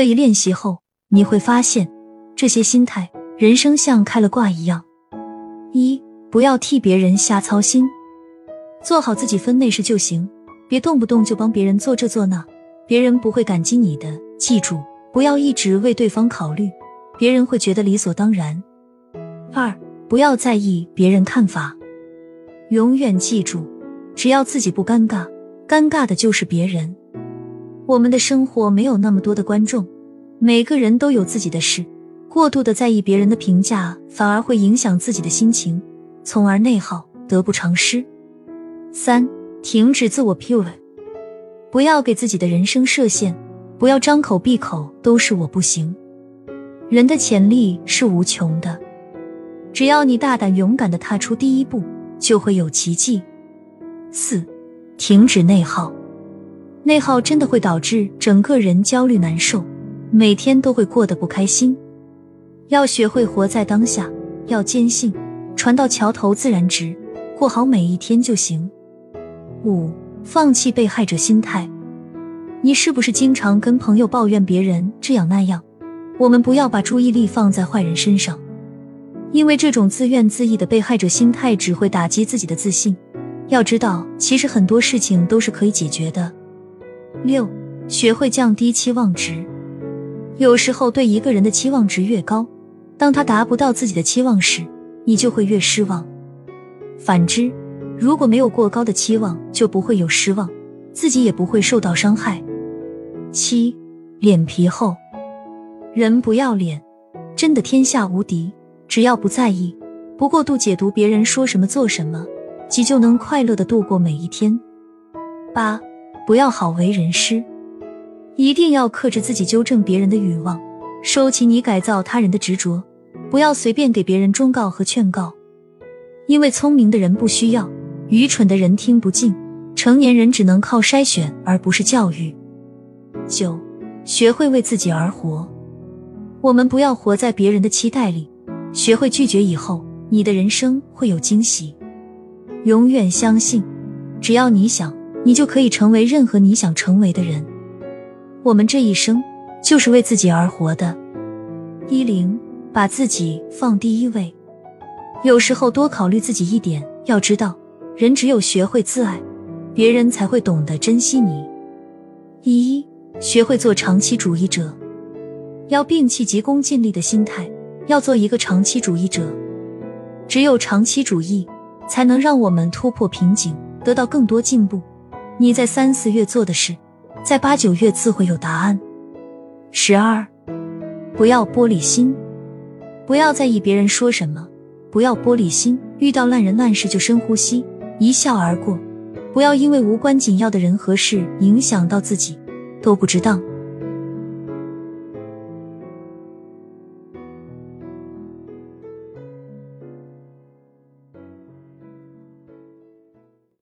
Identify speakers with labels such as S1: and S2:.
S1: 这一练习后，你会发现这些心态，人生像开了挂一样。一，不要替别人瞎操心，做好自己分内事就行，别动不动就帮别人做这做那，别人不会感激你的。记住，不要一直为对方考虑，别人会觉得理所当然。二，不要在意别人看法，永远记住，只要自己不尴尬，尴尬的就是别人。我们的生活没有那么多的观众，每个人都有自己的事。过度的在意别人的评价，反而会影响自己的心情，从而内耗，得不偿失。三，停止自我 PUA，不要给自己的人生设限，不要张口闭口都是我不行。人的潜力是无穷的，只要你大胆勇敢的踏出第一步，就会有奇迹。四，停止内耗。内耗真的会导致整个人焦虑难受，每天都会过得不开心。要学会活在当下，要坚信船到桥头自然直，过好每一天就行。五，放弃被害者心态。你是不是经常跟朋友抱怨别人这样那样？我们不要把注意力放在坏人身上，因为这种自怨自艾的被害者心态只会打击自己的自信。要知道，其实很多事情都是可以解决的。六，学会降低期望值。有时候对一个人的期望值越高，当他达不到自己的期望时，你就会越失望。反之，如果没有过高的期望，就不会有失望，自己也不会受到伤害。七，脸皮厚。人不要脸，真的天下无敌。只要不在意，不过度解读别人说什么做什么，即就能快乐的度过每一天。八。不要好为人师，一定要克制自己纠正别人的欲望，收起你改造他人的执着，不要随便给别人忠告和劝告，因为聪明的人不需要，愚蠢的人听不进，成年人只能靠筛选而不是教育。九，学会为自己而活，我们不要活在别人的期待里，学会拒绝以后，你的人生会有惊喜。永远相信，只要你想。你就可以成为任何你想成为的人。我们这一生就是为自己而活的。一零，把自己放第一位。有时候多考虑自己一点。要知道，人只有学会自爱，别人才会懂得珍惜你。一，学会做长期主义者。要摒弃急功近利的心态，要做一个长期主义者。只有长期主义，才能让我们突破瓶颈，得到更多进步。你在三四月做的事，在八九月自会有答案。十二，不要玻璃心，不要在意别人说什么，不要玻璃心，遇到烂人烂事就深呼吸，一笑而过。不要因为无关紧要的人和事影响到自己，都不值当。